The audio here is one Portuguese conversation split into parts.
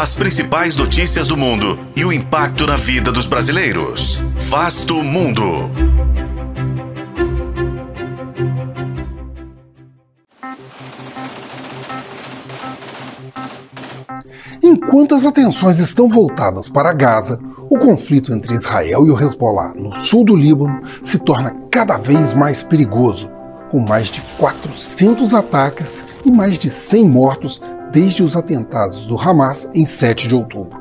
As principais notícias do mundo e o impacto na vida dos brasileiros. Vasto Mundo. Enquanto as atenções estão voltadas para Gaza, o conflito entre Israel e o Hezbollah no sul do Líbano se torna cada vez mais perigoso, com mais de 400 ataques e mais de 100 mortos desde os atentados do Hamas em 7 de outubro.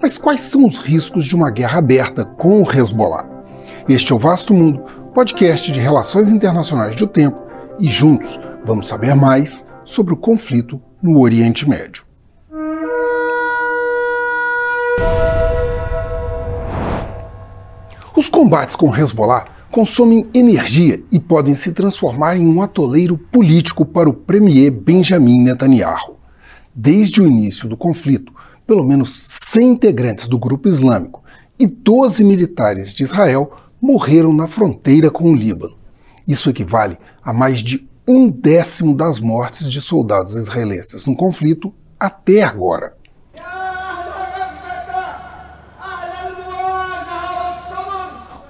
Mas quais são os riscos de uma guerra aberta com o Hezbollah? Este é o Vasto Mundo, podcast de relações internacionais do tempo, e juntos vamos saber mais sobre o conflito no Oriente Médio. Os combates com o Hezbollah consomem energia e podem se transformar em um atoleiro político para o premier Benjamin Netanyahu. Desde o início do conflito, pelo menos 100 integrantes do grupo islâmico e 12 militares de Israel morreram na fronteira com o Líbano. Isso equivale a mais de um décimo das mortes de soldados israelenses no conflito até agora.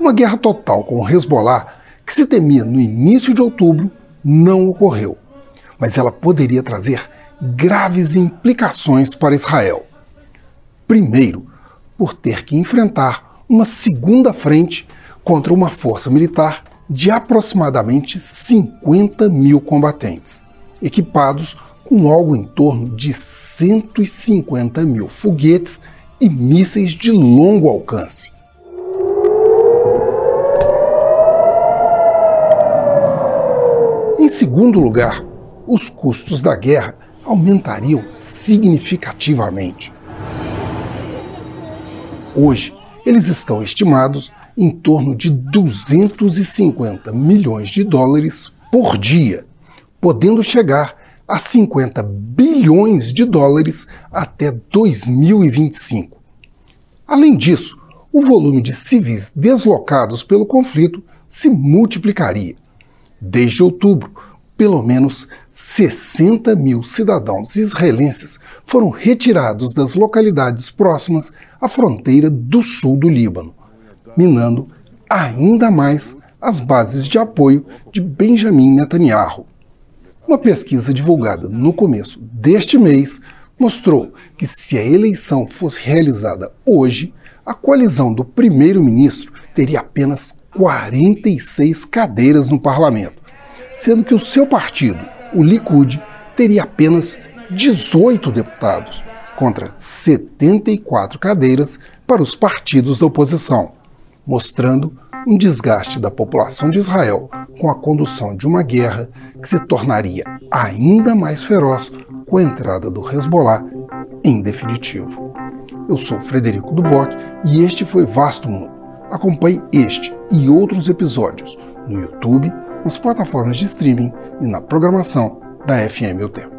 Uma guerra total com o Hezbollah, que se temia no início de outubro, não ocorreu, mas ela poderia trazer graves implicações para Israel. Primeiro, por ter que enfrentar uma segunda frente contra uma força militar de aproximadamente 50 mil combatentes, equipados com algo em torno de 150 mil foguetes e mísseis de longo alcance. Em segundo lugar, os custos da guerra aumentariam significativamente. Hoje, eles estão estimados em torno de 250 milhões de dólares por dia, podendo chegar a 50 bilhões de dólares até 2025. Além disso, o volume de civis deslocados pelo conflito se multiplicaria. Desde outubro, pelo menos 60 mil cidadãos israelenses foram retirados das localidades próximas à fronteira do sul do Líbano, minando ainda mais as bases de apoio de Benjamin Netanyahu. Uma pesquisa divulgada no começo deste mês mostrou que, se a eleição fosse realizada hoje, a coalizão do primeiro-ministro teria apenas 46 cadeiras no parlamento, sendo que o seu partido, o Likud, teria apenas 18 deputados, contra 74 cadeiras para os partidos da oposição, mostrando um desgaste da população de Israel com a condução de uma guerra que se tornaria ainda mais feroz com a entrada do Hezbollah em definitivo. Eu sou Frederico Duboc e este foi Vasto Mundo. Acompanhe este e outros episódios no YouTube, nas plataformas de streaming e na programação da FM O Tempo.